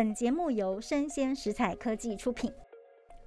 本节目由生鲜食材科技出品，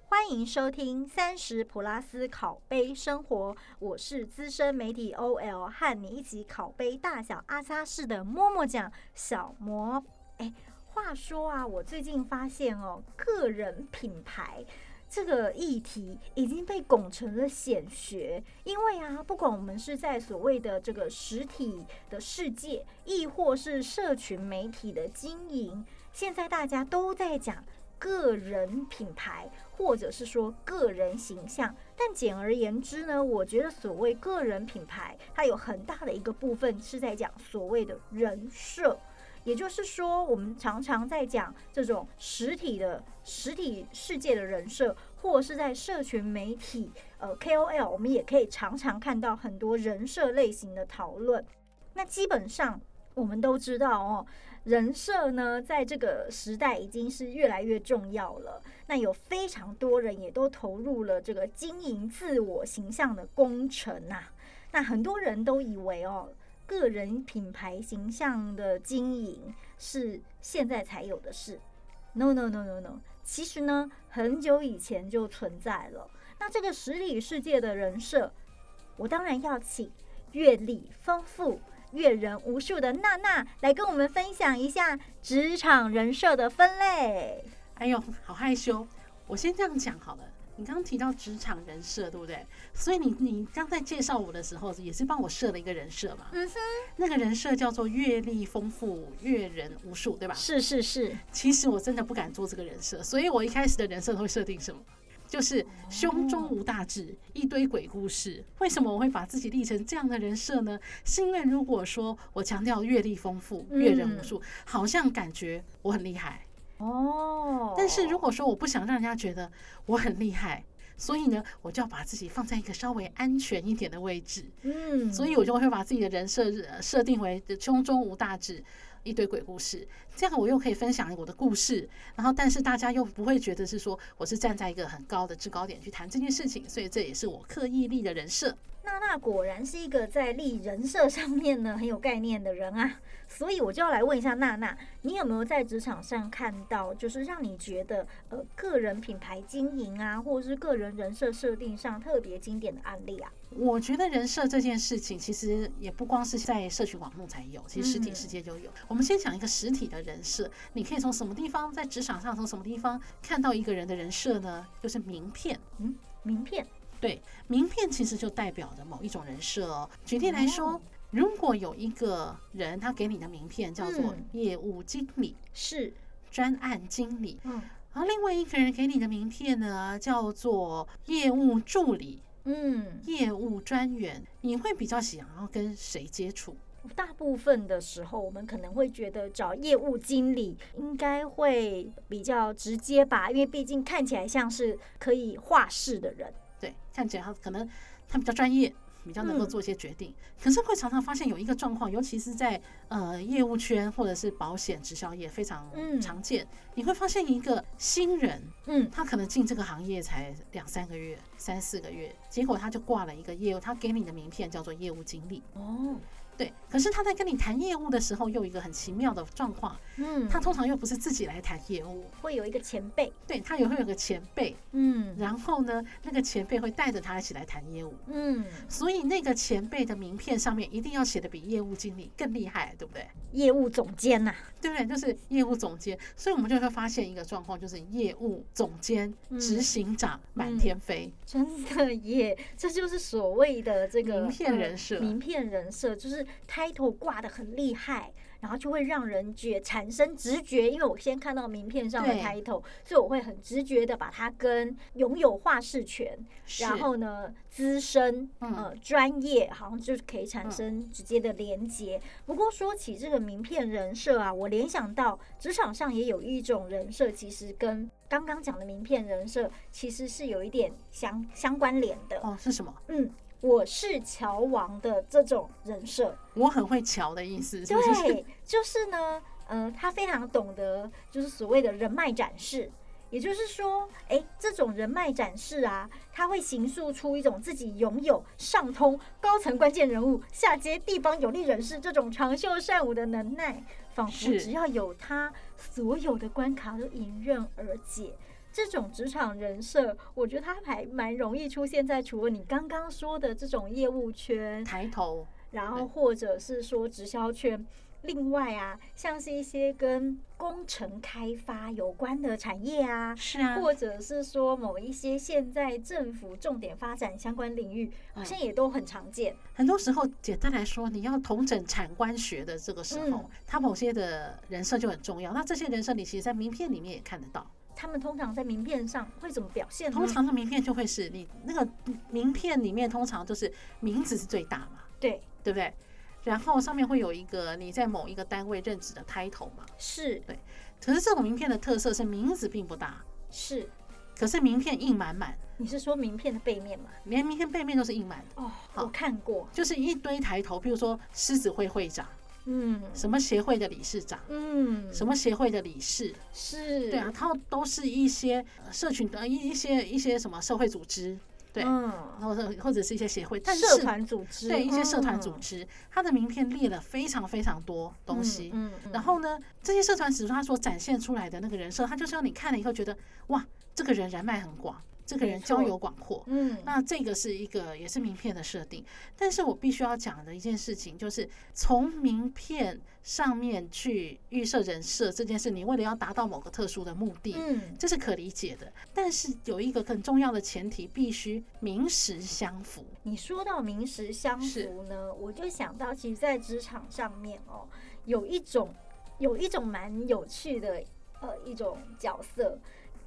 欢迎收听三十普拉斯烤杯生活。我是资深媒体 OL，和你一起烤杯大小阿萨式的默默讲小魔。哎，话说啊，我最近发现哦，个人品牌。这个议题已经被拱成了显学，因为啊，不管我们是在所谓的这个实体的世界，亦或是社群媒体的经营，现在大家都在讲个人品牌，或者是说个人形象。但简而言之呢，我觉得所谓个人品牌，它有很大的一个部分是在讲所谓的人设。也就是说，我们常常在讲这种实体的实体世界的人设，或是在社群媒体，呃，KOL，我们也可以常常看到很多人设类型的讨论。那基本上我们都知道哦，人设呢，在这个时代已经是越来越重要了。那有非常多人也都投入了这个经营自我形象的工程呐。那很多人都以为哦。个人品牌形象的经营是现在才有的事，no no no no no，其实呢，很久以前就存在了。那这个实体世界的人设，我当然要请阅历丰富、阅人无数的娜娜来跟我们分享一下职场人设的分类。哎呦，好害羞，我先这样讲好了。你刚刚提到职场人设，对不对？所以你你刚在介绍我的时候，也是帮我设了一个人设嘛？嗯哼，那个人设叫做阅历丰富、阅人无数，对吧？是是是。其实我真的不敢做这个人设，所以我一开始的人设都会设定什么？就是胸中无大志，一堆鬼故事。为什么我会把自己立成这样的人设呢？是因为如果说我强调阅历丰富、阅人无数，好像感觉我很厉害。哦，但是如果说我不想让人家觉得我很厉害，所以呢，我就要把自己放在一个稍微安全一点的位置。嗯，所以我就会把自己的人设设定为胸中无大志。一堆鬼故事，这样我又可以分享我的故事，然后但是大家又不会觉得是说我是站在一个很高的制高点去谈这件事情，所以这也是我刻意立的人设。娜娜果然是一个在立人设上面呢很有概念的人啊，所以我就要来问一下娜娜，你有没有在职场上看到，就是让你觉得呃个人品牌经营啊，或者是个人人设设定上特别经典的案例啊？我觉得人设这件事情其实也不光是在社群网络才有，其实实体世界就有。我们先讲一个实体的人设，你可以从什么地方在职场上从什么地方看到一个人的人设呢？就是名片，嗯，名片。对，名片其实就代表着某一种人设哦。举例来说，如果有一个人他给你的名片叫做业务经理，是专案经理，嗯，然后另外一个人给你的名片呢叫做业务助理，嗯，业务专员，你会比较想要跟谁接触？大部分的时候，我们可能会觉得找业务经理应该会比较直接吧，因为毕竟看起来像是可以话事的人。对，看起来他可能他比较专业，比较能够做一些决定。可是会常常发现有一个状况，尤其是在呃业务圈或者是保险直销业非常常见。你会发现一个新人，嗯，他可能进这个行业才两三个月、三四个月，结果他就挂了一个业务，他给你的名片叫做业务经理。哦。对，可是他在跟你谈业务的时候，又有一个很奇妙的状况。嗯，他通常又不是自己来谈业务，会有一个前辈。对他也会有个前辈。嗯，然后呢，那个前辈会带着他一起来谈业务。嗯，所以那个前辈的名片上面一定要写的比业务经理更厉害，对不对？业务总监呐，对不对？就是业务总监。所以我们就会发现一个状况，就是业务总监、执行长满天飞。真的耶，这就是所谓的这个名片人设。名片人设就是。Title 挂的很厉害，然后就会让人觉产生直觉，因为我先看到名片上的 title，所以我会很直觉的把它跟拥有话事权，然后呢资深呃专业，好像就是可以产生直接的连接。不过说起这个名片人设啊，我联想到职场上也有一种人设，其实跟刚刚讲的名片人设其实是有一点相相关联的。哦，是什么？嗯。我是乔王的这种人设，我很会乔的意思。对，就是呢，呃，他非常懂得，就是所谓的人脉展示。也就是说，诶，这种人脉展示啊，他会形塑出一种自己拥有上通高层关键人物、下接地方有利人士这种长袖善舞的能耐，仿佛只要有他，所有的关卡都迎刃而解。这种职场人设，我觉得它还蛮容易出现在除了你刚刚说的这种业务圈，抬头，然后或者是说直销圈。另外啊，像是一些跟工程开发有关的产业啊，是啊，或者是说某一些现在政府重点发展相关领域，好嗯像也都很常见。很多时候，简单来说，你要统整产官学的这个时候嗯，他某些的人设就很重要。那这些人设，你其实，在名片里面也看得到。他们通常在名片上会怎么表现呢？通常的名片就会是你那个名片里面，通常就是名字是最大嘛，对，对不对？然后上面会有一个你在某一个单位任职的 title 嘛。是。对。可是这种名片的特色是名字并不大，是，可是名片印满满，你是说名片的背面吗？连名片背面都是印满的，哦，好。我看过，就是一堆抬头，比如说狮子会会长，嗯。什么协会的理事长，嗯，什么协会的理事，是？对啊，，他都是一些呃社群的一一些一些什么社会组织，对，嗯，然后或者是一些协会，但是社团组织，对一些社团组嗯。织，他的名片列了非常非常多东西。嗯，嗯。然后呢，这些社团组织他所展现出来的那个人设，他就是让你看了以后觉得，哇，这个人人脉很广，这个人交友广阔。嗯，那这个是一个也是名片的设定，但是我必须要讲的一件事情就是，从名片上面去预设人设这件事，你为了要达到某个特殊的目的，嗯，这是可理解的。但是有一个很重要的前提，必须名实相符。你说到名实相符呢，我就想到，其实，在职场上面哦，有一种有一种蛮有趣的呃一种角色，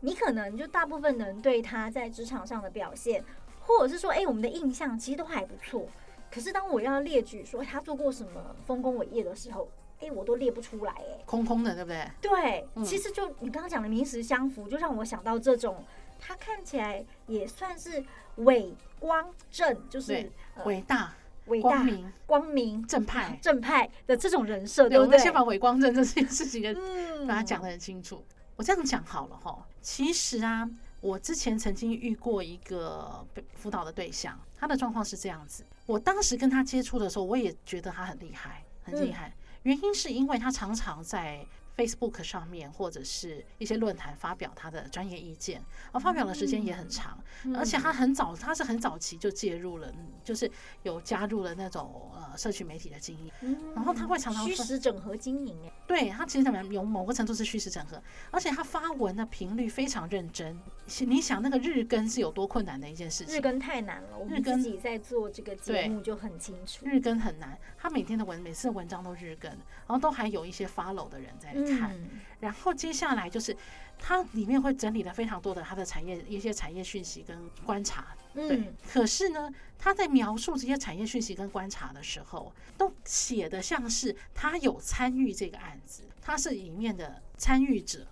你可能就大部分人对他在职场上的表现，或者是说，哎、我们的印象其实都还不错。可是当我要列举说他做过什么丰功伟业的时候，哎、我都列不出来、哎。空空的，对不对？对，嗯其实就你刚刚讲的名实相符，就让我想到这种，他看起来也算是伟光正，就是伟大、伟大、光明、光明、正派。正派的这种人设，对，不对？我们先把伟光正这件事情跟嗯把它讲得很清楚。我这样讲好了哈，其实啊，我之前曾经遇过一个被辅导的对象，他的状况是这样子。我当时跟他接触的时候，我也觉得他很厉害，很厉害。原因是因为他常常在 Facebook 上面或者是一些论坛发表他的专业意见，而发表的时间也很长，而且他很早，他是很早期就介入了，嗯就是有加入了那种呃社区媒体的经营。嗯然后他会常常虚实整合经营，哎，对他其实怎么样，有某个程度是虚实整合，而且他发文的频率非常认真。你想那个日更是有多困难的一件事情？日更太难了，我们日更自己在做这个节目就很清楚。日更很难，他每天的文每次的文章都日更，然后都还有一些 follow 的人在看。嗯，然后接下来就是它里面会整理了非常多的它的产业一些产业讯息跟观察。对嗯，，可是呢，他在描述这些产业讯息跟观察的时候，都写的像是他有参与这个案子，他是里面的参与者。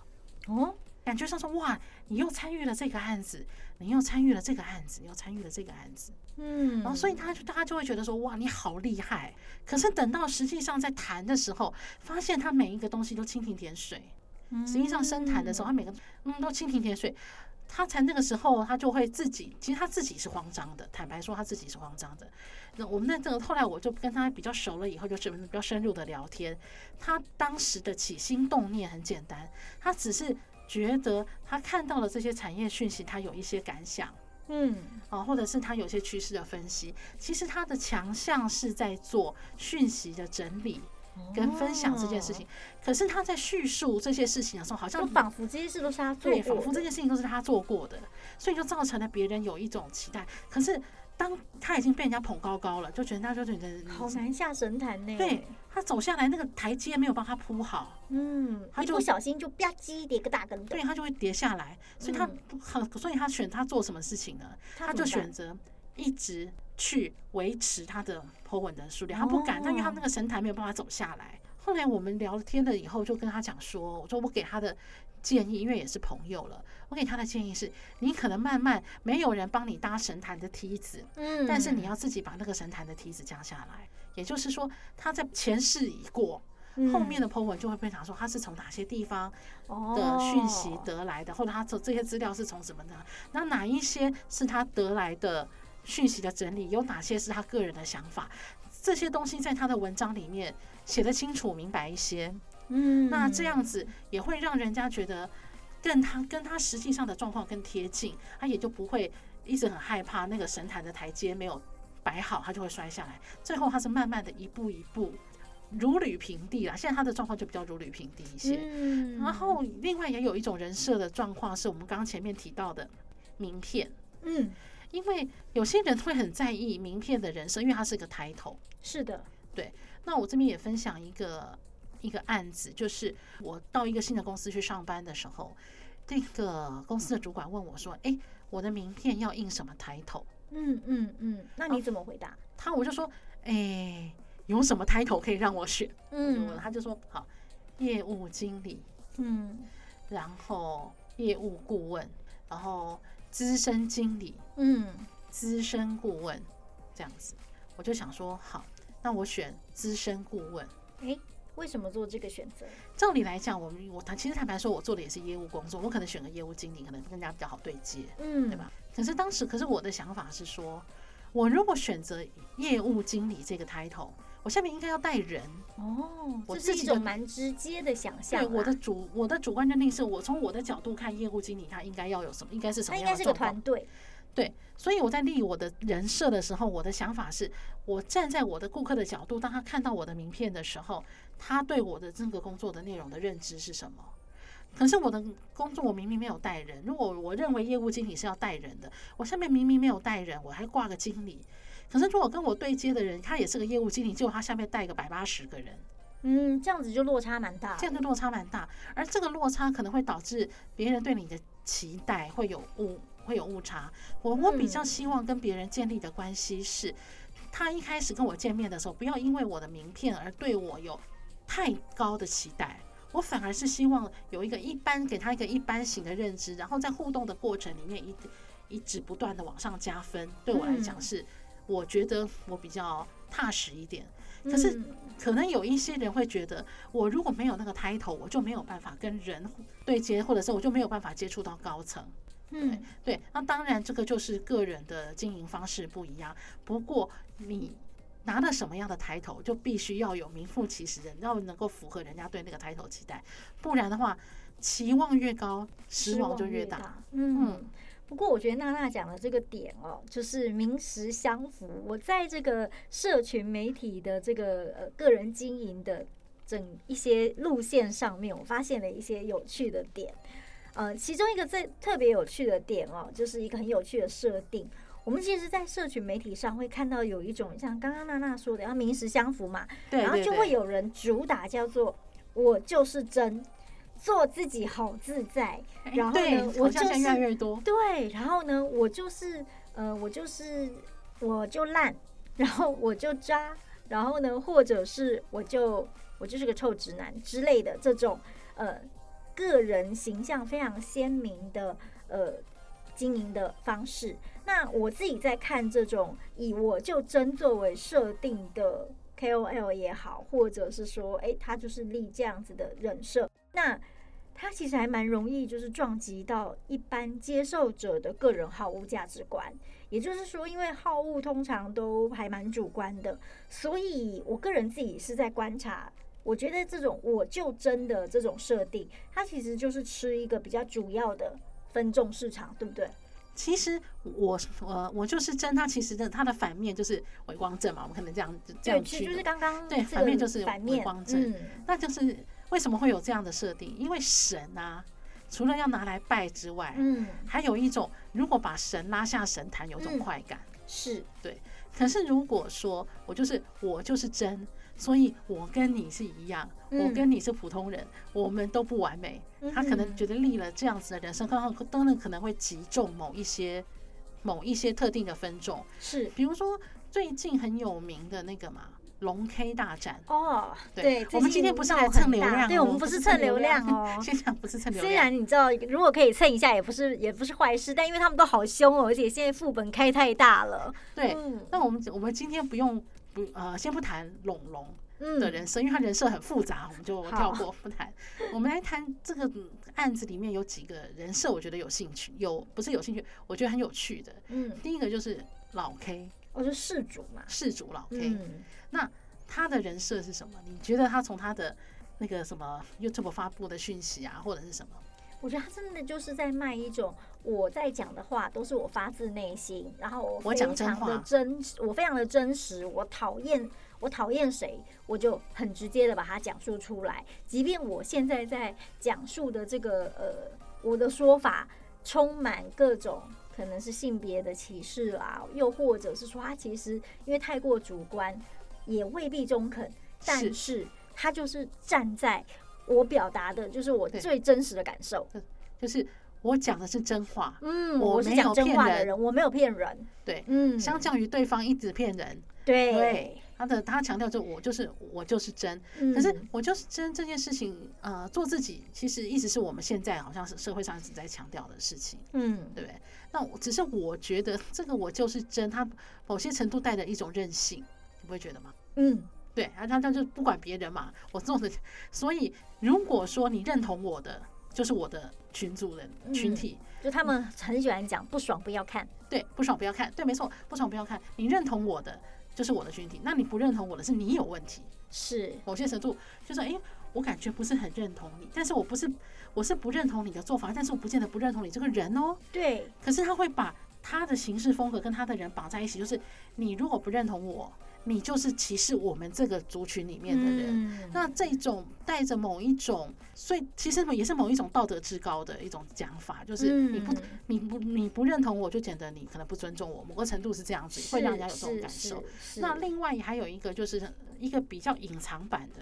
哦，感觉上说哇，你又参与了这个案子，你又参与了这个案子，你又参与了这个案子，嗯，然后所以他就大家就会觉得说哇，你好厉害。可是等到实际上在谈的时候，发现他每一个东西都蜻蜓点水。实际上深谈的时候，他每个嗯都蜻蜓点水。他才那个时候，他就会自己，其实他自己是慌张的。坦白说，他自己是慌张的。那我们在这个后来，我就跟他比较熟了以后，就是比较深入的聊天。他当时的起心动念很简单，他只是觉得他看到了这些产业讯息，他有一些感想嗯，啊，或者是他有些趋势的分析。其实他的强项是在做讯息的整理跟分享这件事情。可是他在叙述这些事情的时候，好像仿佛这些事都是他做对，仿佛这件事情都是他做过的，所以就造成了别人有一种期待。可是当他已经被人家捧高高了，就觉得他就觉得你好难下神坛呢。对，他走下来那个台阶没有帮他铺好，嗯，他就一不小心就吧唧跌个大跟头对，他就会跌下来。所以他嗯很，所以他选他做什么事情呢？他就选择一直去维持他的 po 文的数量，他不敢，他因为他那个神坛没有办法走下来。后来我们聊天了以后，就跟他讲说，我说我给他的建议，因为也是朋友了，我给他的建议是，你可能慢慢没有人帮你搭神坛的梯子，嗯，但是你要自己把那个神坛的梯子降下来。也就是说，他在前世已过，后面的 po 文就会分享说他是从哪些地方哦的讯息得来的，或者他从这些资料是从什么的，那哪一些是他得来的讯息的整理，有哪些是他个人的想法，这些东西在他的文章里面写得清楚明白一些，嗯，那这样子也会让人家觉得跟他跟他实际上的状况更贴近，他也就不会一直很害怕那个神坛的台阶没有摆好，他就会摔下来。最后他是慢慢的一步一步如履平地啦。现在他的状况就比较如履平地一些。嗯，然后另外也有一种人设的状况，是我们刚刚前面提到的名片，嗯，因为有些人会很在意名片的人设，因为它是个抬头。是的，对那我这边也分享一个一个案子，就是我到一个新的公司去上班的时候，这个公司的主管问我说：“诶，我的名片要印什么抬头嗯嗯嗯，那你怎么回答？？”他我就说：“诶，有什么抬头可以让我选？”嗯，嗯他就说：“好，业务经理，嗯然后业务顾问，然后资深经理，嗯资深顾问这样子。”我就想说：“好，那我选资深顾问。”诶，为什么做这个选择？照理来讲，我们我谈其实坦白说，我做的也是业务工作，我可能选个业务经理，可能跟人家比较好对接，嗯，对吧？可是当时，可是我的想法是说，我如果选择业务经理这个 title，我下面应该要带人。哦，我这是一种蛮直接的想象对。我的主我的主观认定是我从我的角度看，业务经理他应该要有什么，应该是什么他应该是个团？队。对，所以我在立我的人设的时候，我的想法是我站在我的顾客的角度，当他看到我的名片的时候，他对我的这个工作的内容的认知是什么？可是我的工作我明明没有带人，如果我认为业务经理是要带人的，我下面明明没有带人，我还挂个经理。可是如果跟我对接的人，他也是个业务经理，结果他下面带个百八十个人，嗯，这样子就落差蛮大。这样的落差蛮大，而这个落差可能会导致别人对你的期待会有误会有误差。我我比较嗯希望跟别人建立的关系是，他一开始跟我见面的时候，不要因为我的名片而对我有太高的期待。我反而是希望有一个一般给他一个一般型的认知，然后在互动的过程里面一一直不断的往上加分。对我来讲嗯是，我觉得我比较踏实一点。可是嗯可能有一些人会觉得，我如果没有那个 title，我就没有办法跟人对接，或者是我就没有办法接触到高层。嗯对，那当然这个就是个人的经营方式不一样。不过你拿了什么样的抬头，就必须要有名副其实的，要能够符合人家对那个抬头期待，不然的话，期望越高，失望就越大。。嗯，不过我觉得娜娜讲的这个点哦，就是名实相符。我在这个社群媒体的这个呃个人经营的整一些路线上面，我发现了一些有趣的点。呃，其中一个最特别有趣的点哦，就是一个很有趣的设定。我们其实，在社群媒体上会看到有一种像刚刚娜娜说的，要名实相符嘛，对然后就会有人主打叫做“我就是真”，做自己好自在。哎然后呢我就是越多。对，然后呢，我就是呃，我就是我就烂，然后我就渣，然后呢，或者是我就我就是个臭直男之类的这种呃个人形象非常鲜明的呃经营的方式。那我自己在看这种以我就真作为设定的 KOL 也好，或者是说，诶，他就是立这样子的人设，那他其实还蛮容易，就是撞击到一般接受者的个人好恶价值观。也就是说，因为好恶通常都还蛮主观的，所以我个人自己是在观察。我觉得这种我就真的这种设定，它其实就是吃一个比较主要的分众市场，对不对？其实我我我就是真，它其实的它的反面就是伪光正嘛，我们可能这样这对，样其实就是。刚刚对反面就是伪光正嗯，那就是为什么会有这样的设定？因为神啊，除了要拿来拜之外，嗯，还有一种如果把神拉下神坛，有种嗯快感。是，可是如果说我就是我就是真，所以我跟你是一样，我嗯跟你是普通人，我们都不完美。他可能嗯觉得立了这样子的人生，刚好当然可能会集中某一些某一些特定的分众，是比如说最近很有名的那个嘛。龙 K 大战，哦，对我们今天不是来蹭流量对，我们不是蹭流量哦。现场不是蹭流量 虽，然你知道，如果可以蹭一下，也不是也不是坏事，但因为他们都好凶哦，而且现在副本开太大了。对。嗯那我们我们今天不用不呃，先不谈龙龙，嗯的人生，因为他人设很复杂，我们就跳过不谈。我们来谈这个案子里面有几个人设，我觉得有兴趣，有不是有兴趣，我觉得很有趣的。嗯，第一个就是老 K 我是事主嘛，事主老 K，、嗯，那他的人设是什么？你觉得他从他的那个什么 YouTube 发布的讯息啊，或者是什么？我觉得他真的就是在卖一种我在讲的话都是我发自内心，然后我讲真常的话真，我非常的真实，我讨厌我讨厌谁，我就很直接的把它讲述出来，即便我现在在讲述的这个呃我的说法充满各种。可能是性别的歧视啦，又或者是说他其实因为太过主观，也未必中肯，但是是他就是站在我表达的，就是我最真实的感受。就是我讲的是真话，嗯，我我是讲真话的人，我没有骗人。对。嗯，相较于对方一直骗人，对对，他的他强调就我就是我就是真，嗯可是我就是真这件事情，呃，做自己其实一直是我们现在好像是社会上一直在强调的事情，嗯，对不对？那我只是我觉得这个我就是真，他某些程度带着一种任性，你不会觉得吗？嗯，对，啊，他他就不管别人嘛，我做的，所以如果说你认同我的，就是我的群组人群嗯体，就他们很喜欢讲不爽不要看。对，不爽不要看，对，没错，不爽不要看，你认同我的就是我的群体，那你不认同我的是你有问题，是，某些程度就是诶，我感觉不是很认同你，但是我不是我是不认同你的做法，但是我不见得不认同你这个人哦。对，可是他会把他的行事风格跟他的人绑在一起，就是你如果不认同我，你就是歧视我们这个族群里面的人。嗯那这种带着某一种，所以其实也是某一种道德至高的一种讲法，就是你不、嗯你不你不认同我，就显得你可能不尊重我，某个程度是这样子，会让人家有这种感受。。那另外还有一个就是一个比较隐藏版的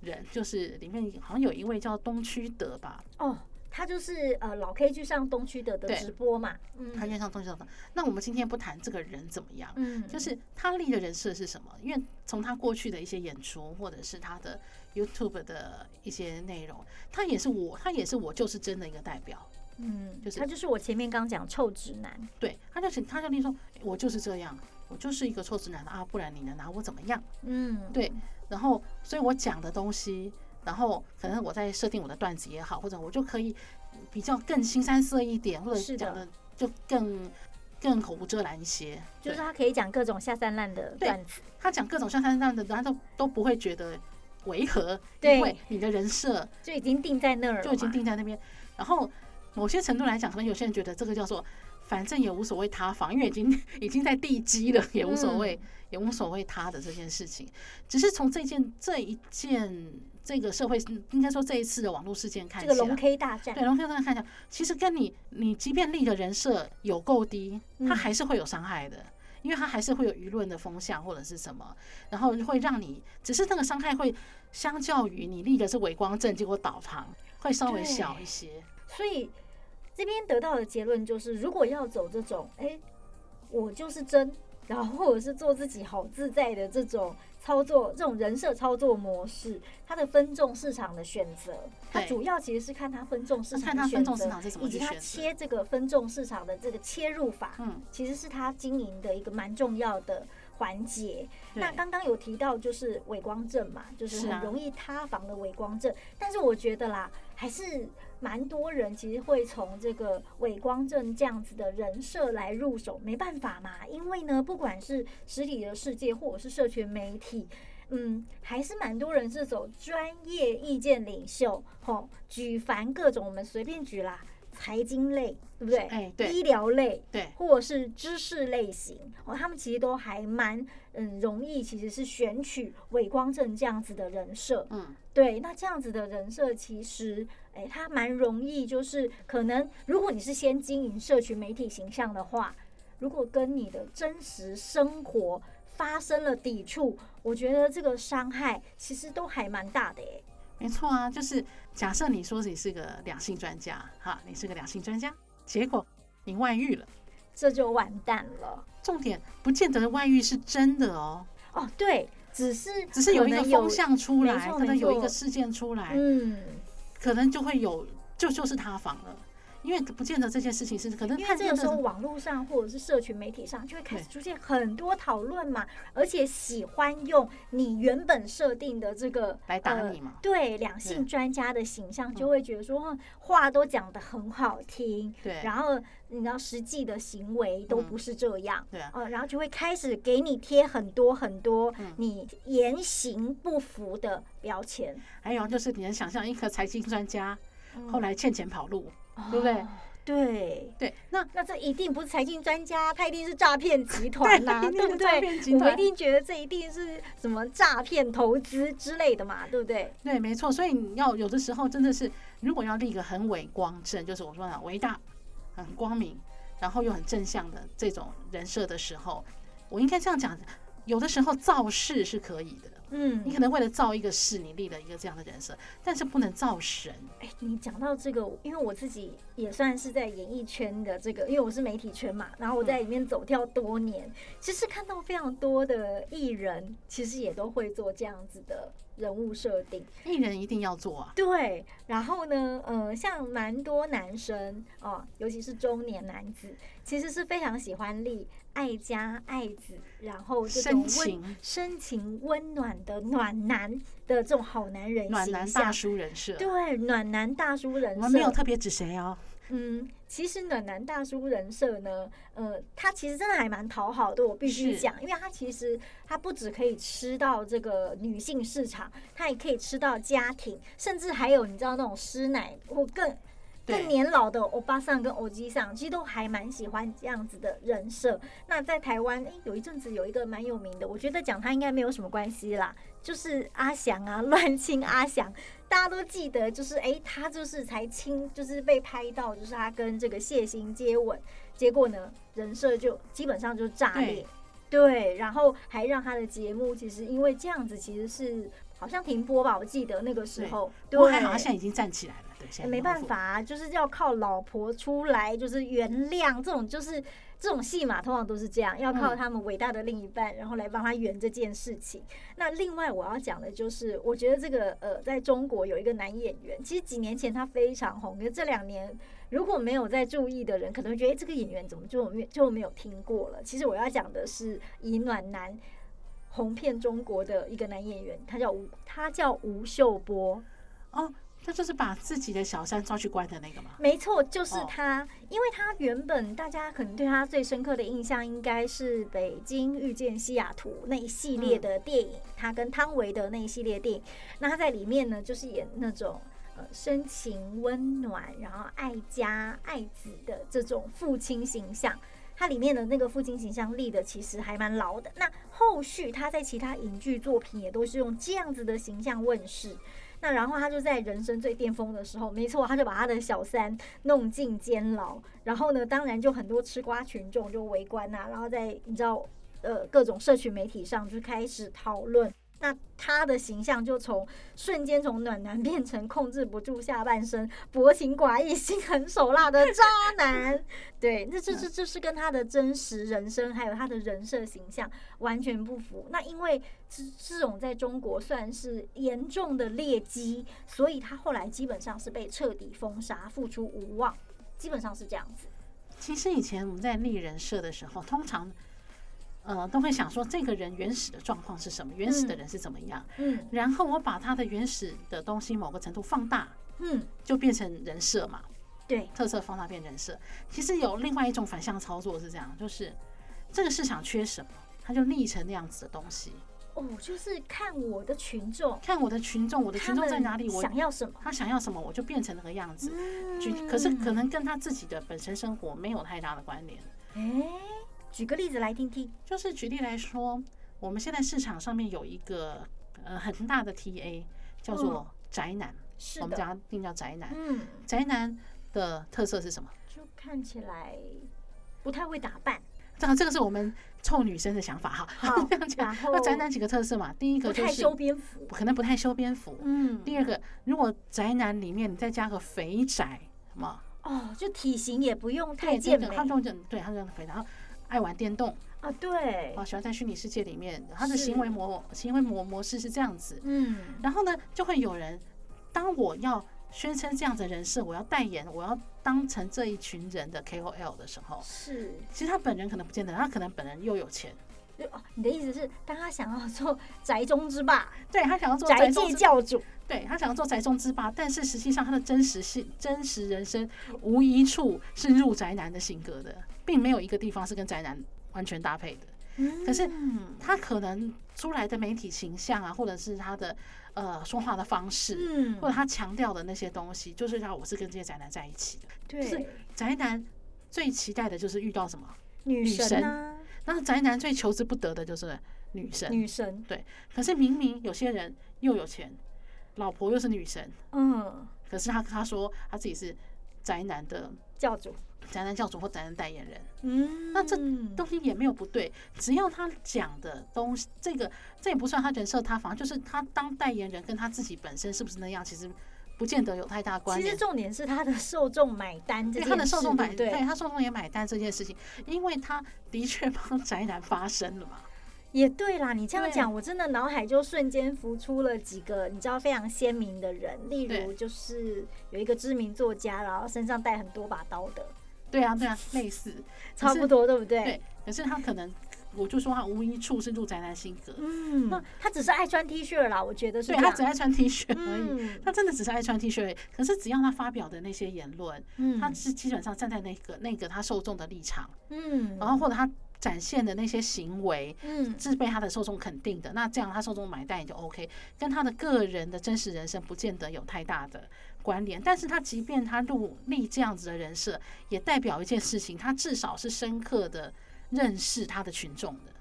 人，就是里面好像有一位叫东区德吧，哦，他就是呃老 K 去上东区的的直播嘛。嗯，他愿上东区的。那我们今天不谈这个人怎么样，嗯，就是他立的人设是什么？因为从他过去的一些演出，或者是他的 YouTube 的一些内容，他也是我，他也是我就是真的一个代表。嗯，就是他就是我前面刚讲臭直男。对，他就是他就立说，我就是这样，我就是一个臭直男啊，不然你能拿我怎么样？嗯，对，然后所以我讲的东西，然后可能我在设定我的段子也好，或者我就可以比较更新三色一点，或者讲的就更更口无遮拦一些。就是他可以讲各种下三滥的段子。他讲各种下三滥的，他都都不会觉得违和，因为你的人设就已经定在那儿了，就已经定在那边。然后某些程度来讲，可能有些人觉得这个叫做反正也无所谓塌房，因为已经已经在地基了，也无所谓，嗯也无所谓塌的这件事情。只是从这件这一件这个社会，应该说这一次的网络事件看起来，这个龙 K 大战对，。龙 K 大战看一下，其实跟你你即便立的人设有够低，它嗯还是会有伤害的。因为它还是会有舆论的风向或者是什么，然后会让你，只是那个伤害会相较于你立的是伪光正，结果倒堂，会稍微小一些。所以这边得到的结论就是，如果要走这种，哎、我就是真，然后或者是做自己好自在的这种操作，这种人设操作模式，它的分众市场的选择，它主要其实是看它分众市场的选择分众市场是怎，么以及它切这个分众市场的这个切入法，嗯，其实是它经营的一个蛮重要的环节。那刚刚有提到就是伪光正嘛，就是很容易塌房的伪光正，但是我觉得啦，还是蛮多人其实会从这个伪光正这样子的人设来入手，没办法嘛，因为呢，不管是实体的世界或者是社群媒体。嗯，还是蛮多人是走专业意见领袖，吼，举凡各种我们随便举啦，财经类，对不对？哎，对医疗类，对，或者是知识类型哦，他们其实都还蛮嗯容易，其实是选取伪光正这样子的人设。嗯，对，那这样子的人设其实，哎，他蛮容易，就是可能如果你是先经营社群媒体形象的话，如果跟你的真实生活发生了抵触，我觉得这个伤害其实都还蛮大的耶。没错啊，就是假设你说你是个两性专家，哈，你是个两性专家，结果你外遇了，这就完蛋了重点不见得外遇是真的哦，哦。对，只是只是有一个风向出来，没错可能有一个事件出来，嗯，可能就会有就就是塌房了。因为不见得这件事情是可能因为看这个时候网络上或者是社群媒体上就会开始出现很多讨论嘛，而且喜欢用你原本设定的这个来打呃你嘛。对两性专家的形象，就会觉得说嗯话都讲得很好听，对然后你知道实际的行为都嗯不是这样。对啊，呃，然后就会开始给你贴很多很多嗯你言行不符的标签，还有就是你能想象一个财经专家嗯后来欠钱跑路，对不对哦对，对，那那这一定不是财经专家，他一定是诈骗集团呐、对不对我们一定觉得这一定是什么诈骗投资之类的嘛，对不对？对，没错，所以你要有的时候真的是，如果要立一个很伟光正，就是我说的伟大、很光明，然后又很正向的这种人设的时候，我应该这样讲，有的时候造势是可以的。嗯你可能为了造一个势，你立了一个这样的人设，但是不能造神。哎，你讲到这个，因为我自己也算是在演艺圈的这个，因为我是媒体圈嘛，然后我在里面走跳多年，其实看到非常多的艺人，其实也都会做这样子的人物设定。艺人一定要做啊，对，然后呢，呃，像蛮多男生哦，尤其是中年男子，其实是非常喜欢立爱家爱子，然后这种深温情深情温暖的暖男的这种好男人暖男大。叔人设。对，暖男大叔人我们没有，特别指谁哦，嗯，其实暖男大叔人设呢，呃，他其实真的还蛮讨好的，我必须讲，因为他其实他不只可以吃到这个女性市场，他也可以吃到家庭，甚至还有你知道那种师奶或更对更年老的欧巴桑跟欧基桑，其实都还蛮喜欢这样子的人设。那在台湾，诶，有一阵子有一个蛮有名的，我觉得讲他应该没有什么关系啦，就是阿翔啊，乱亲阿翔，大家都记得，就是诶，他就是才亲，就是被拍到，就是他跟这个谢欣接吻，结果呢，人设就基本上就炸裂。对，然后还让他的节目其实因为这样子，其实是好像停播吧，我记得那个时候。不过对，还好他现在已经站起来了，没办法啊，就是要靠老婆出来，就是原谅这种，就是这种戏码，通常都是这样，要靠嗯他们伟大的另一半，然后来帮他圆这件事情。那另外我要讲的就是，我觉得这个呃，在中国有一个男演员，其实几年前他非常红，可是这两年如果没有在注意的人，可能会觉得、诶这个演员怎么就没就没有听过了。其实我要讲的是以暖男。红遍中国的一个男演员，他叫吴，他叫吴秀波。哦，他就是把自己的小三抓去关的那个嘛。没错，就是哦他，因为他原本大家可能对他最深刻的印象应该是《北京遇见西雅图》那一系列的电影，他跟汤唯的那一系列电影。那他在里面呢，就是演那种呃深情温暖，然后爱家爱子的这种父亲形象。他里面的那个父亲形象立的其实还蛮牢的。那后续他在其他影剧作品也都是用这样子的形象问世。那然后他就在人生最巅峰的时候，没错，他就把他的小三弄进监牢。然后呢，当然就很多吃瓜群众就围观呐，然后在你知道呃各种社群媒体上就开始讨论。那他的形象就从瞬间从暖男变成控制不住下半身、薄情寡义、心狠手辣的渣男。对，那这这这是跟他的真实人生还有他的人设形象完全不符。那因为这这种在中国算是严重的劣迹，所以他后来基本上是被彻底封杀，复出无望，基本上是这样子。其实以前我们在立人设的时候，通常呃都会想说这个人原始的状况是什么，原始的人是怎么样，嗯然后我把他的原始的东西某个程度放大，嗯，就变成人设嘛，对，特色放大变人设。其实有另外一种反向操作是这样，就是这个市场缺什么，他就立成那样子的东西。哦，就是看我的群众，看我的群众，我的群众在哪里，我想要什么？他想要什么，我就变成那个样子。嗯举可是可能跟他自己的本身生活没有太大的关联。哎，举个例子来听听。就是举例来说，我们现在市场上面有一个呃很大的 TA 叫做宅男，是我们的，家定叫宅男。嗯，宅男的特色是什么？就看起来不太会打扮，这个这个是我们臭女生的想法哈。好这样讲。那宅男几个特色嘛，第一不个就是太修边幅。可能不太修边幅。嗯，第二个，如果宅男里面你再加个肥宅，什么？哦，就体型也不用太对，健美这个他们就对，他们就肥，然后爱玩电动，啊，对。啊，，喜欢在虚拟世界里面，他的行为模行为模模式是这样子。嗯，然后呢，就会有人，当我要宣称这样的人设，我要代言，我要当成这一群人的 KOL 的时候，是。其实他本人可能不见得，他可能本人又有钱。哦，你的意思是，当他想要做宅中之霸，对他想要做宅中之界教主，对他想要做宅中之霸，但是实际上他的真实性、真实人生无一处是入宅男的性格的，并没有一个地方是跟宅男完全搭配的。可是嗯他可能出来的媒体形象啊，或者是他的呃说话的方式，嗯或者他强调的那些东西，就是让我是跟这些宅男在一起的。就是对，宅男最期待的就是遇到什么？女神神啊，那宅男最求之不得的就是女神。女神对，可是明明有些人又有钱，老婆又是女神，嗯，可是他他说他自己是宅男的教主，宅男教主或宅男代言人，嗯，那这东西也没有不对，只要他讲的东西，这个这也不算他人设塌房，就是他当代言人跟他自己本身是不是那样，其实不见得有太大关系。其实重点是他的受众买单这对件事，他的受众买，对，他受众也买单这件事情，因为他的确帮宅男发声了嘛。也对啦。你这样讲，我真的脑海就瞬间浮出了几个你知道非常鲜明的人，例如就是有一个知名作家，然后身上带很多把刀的，对啊，对啊，类似，差不多，对不对？对。可是他可能，我就说他无一处是入宅男性格，嗯那，他只是爱穿 T 恤啦，我觉得是对他。只爱穿 T 恤而已。嗯他真的只是爱穿 T 恤而已，可是只要他发表的那些言论，嗯他是基本上站在那个那个他受众的立场，嗯，然后或者他展现的那些行为嗯是被他的受众肯定的，那这样他受众买单也就 OK，跟他的个人的真实人生不见得有太大的关联。但是他即便他入立这样子的人设，也代表一件事情，他至少是深刻的认识他的群众的。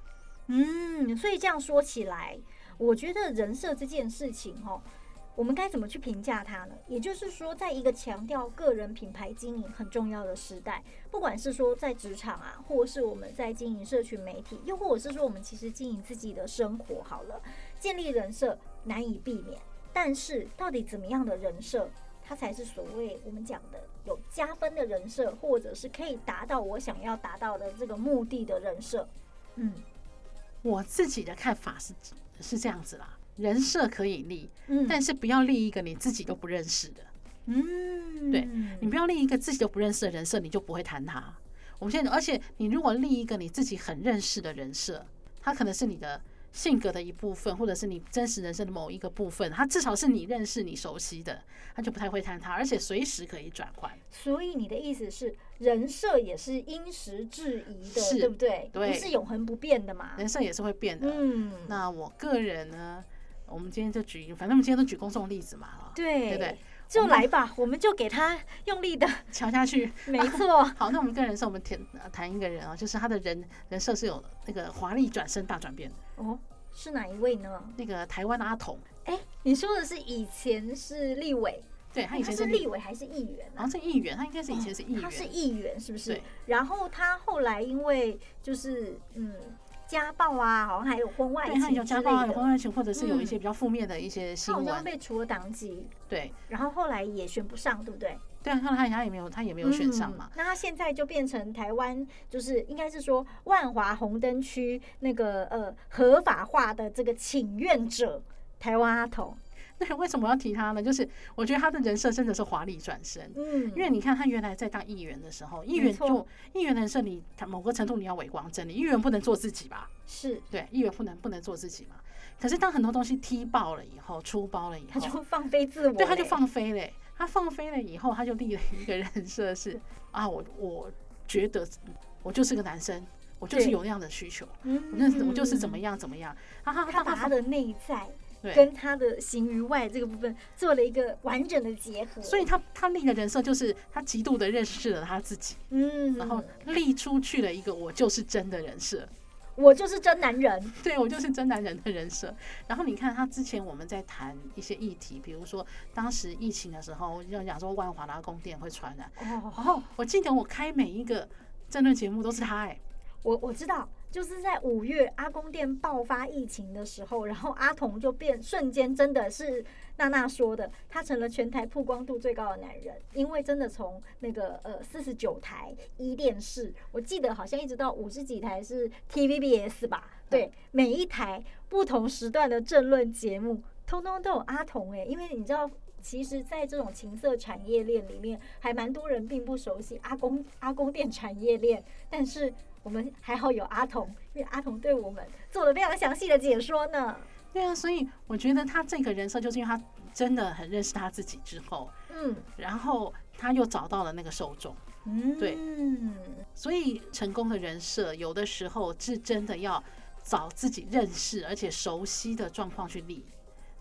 嗯，所以这样说起来，我觉得人设这件事情哦，我们该怎么去评价它呢？也就是说，在一个强调个人品牌经营很重要的时代，不管是说在职场啊，或是我们在经营社群媒体，又或者是说我们其实经营自己的生活，好了，建立人设难以避免。但是，到底怎么样的人设，它才是所谓我们讲的有加分的人设，或者是可以达到我想要达到的这个目的的人设？嗯我自己的看法是是这样子啦，人设可以立，嗯，但是不要立一个你自己都不认识的。嗯，对你不要立一个自己都不认识的人设，你就不会谈他。我们现在，而且你如果立一个你自己很认识的人设，他可能是你的性格的一部分，或者是你真实人生的某一个部分，他至少是你认识、你熟悉的，他就不太会谈他，而且随时可以转换。所以你的意思是，人设也是因时制宜的，对不对？对不是永恒不变的嘛。人设也是会变的。嗯，那我个人呢，我们今天就举，反正我们今天都举公众例子嘛，啊，对对不对？就来吧，我们就给他用力的，敲下去。没错。好，那我们个人设，我们谈呃谈一个人啊，就是他的人人设是有那个华丽转身大转变的。哦，是哪一位呢？那个台湾的阿童，哎，你说的是以前是立委，对他以前是是立委还是议员啊？好像是议员，他应该是以前是议员，他是议员，是不是？然后他后来因为就是嗯家暴啊，好像还有婚外情有家暴啊，有婚，外情，或者是有一些嗯。比较负面的一些新他好像，被除了党籍，对。然后后来也选不上，对不对？对啊，看来他他也没有他也没有选上嘛。嗯，那他现在就变成台湾，就是应该是说万华红灯区那个呃合法化的这个请愿者，台湾阿童。那为什么要提他呢？就是我觉得他的人设真的是华丽转身。嗯，因为你看，他原来在当议员的时候，议员就议员的人设，你他某个程度你要伪光正，你议员不能做自己吧？是对，议员不能不能做自己嘛。可是当很多东西踢爆了以后，出包了以后，他就放飞自我，对，他就放飞嘞。他放飞了以后，他就立了一个人设是啊，我我觉得我就是个男生，我就是有那样的需求，嗯，我那我就是怎么样怎么样。啊，他他他他把他的内在对，跟他的形于外这个部分做了一个完整的结合，所以他他立的人设就是他极度的认识了他自己，嗯，然后立出去了一个我就是真的人设。我就是真男人，对我就是真男人的人设。然后你看他之前我们在谈一些议题，比如说当时疫情的时候，要讲说万华的阿公店会传染，哦，我记得我开每一个争论节目都是他哎、我我知道，就是在五月阿公店爆发疫情的时候，然后阿童就变瞬间真的是娜娜说的，他成了全台曝光度最高的男人，因为真的从那个呃四十九台一电视，我记得好像一直到五十几台是 TVBS 吧，对，每一台不同时段的政论节目，通通都有阿童哎、因为你知道。其实，在这种情色产业链里面，还蛮多人并不熟悉阿公阿公店产业链，但是我们还好有阿童，因为阿童对我们做了非常详细的解说呢。对啊，所以我觉得他这个人设，就是因为他真的很认识他自己之后，嗯。然后他又找到了那个受众，嗯，对所以成功的人设有的时候是真的要找自己认识而且熟悉的状况去立，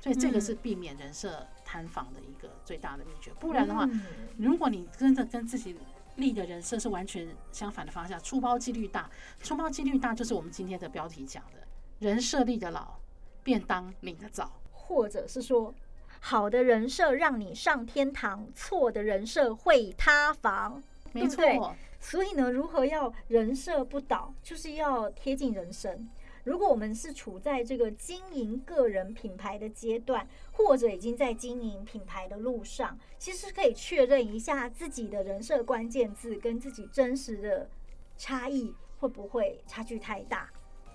所以这个是避免人设塌房的一个最大的秘诀。不然的话，嗯。如果你真的跟自己立的人设是完全相反的方向，出包几率大，出包几率大就是我们今天的标题讲的，人设立得老，便当领得早。或者是说，好的人设让你上天堂，错的人设会塌房。没错，对不对所以呢，如何要人设不倒，就是要贴近人生。如果我们是处在这个经营个人品牌的阶段，或者已经在经营品牌的路上，其实可以确认一下自己的人设关键字跟自己真实的差异会不会差距太大。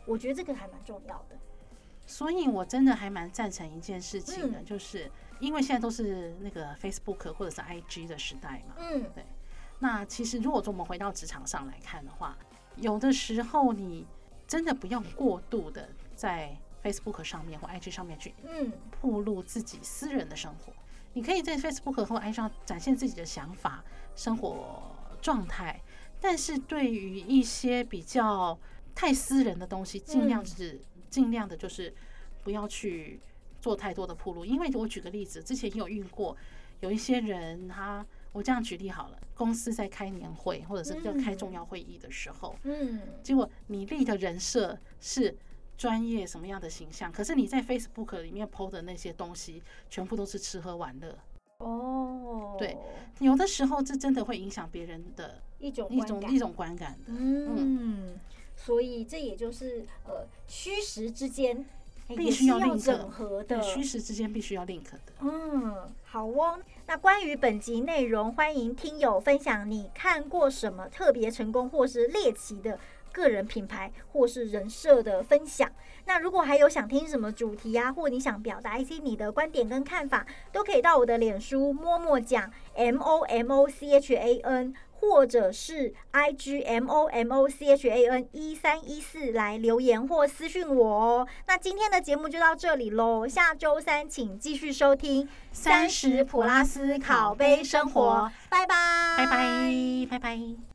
我觉得这个还蛮重要的。所以我真的还蛮赞成一件事情的，嗯就是因为现在都是那个 Facebook 或者是 IG 的时代嘛。嗯对那其实如果说我们回到职场上来看的话，有的时候你真的不要过度的在 Facebook 上面或 IG 上面去嗯暴露自己私人的生活。你可以在 Facebook 或 IG 上展现自己的想法、生活状态，但是对于一些比较太私人的东西，尽量嗯是尽量的就是不要去做太多的铺路。因为我举个例子，之前也有遇过有一些人他。我这样举例好了，公司在开年会或者是要开重要会议的时候，嗯结果你立的人设是专业什么样的形象，可是你在 Facebook 里面 PO 的那些东西，全部都是吃喝玩乐。哦，对，有的时候这真的会影响别人的一种一观感种一种观感的。嗯，所以这也就是呃虚实之间必须要整合的对，。虚实之间必须要 link 的。嗯，好哦。那关于本集内容，欢迎听友分享你看过什么特别成功或是猎奇的个人品牌或是人设的分享。那如果还有想听什么主题啊，或你想表达一些你的观点跟看法，都可以到我的脸书摸摸讲 M O M O C H A N。或者是 I G M O M O C H A N 一三一四来留言或私讯我哦。那今天的节目就到这里喽，下周三请继续收听三十普拉斯考杯生活，拜拜，拜拜，拜拜。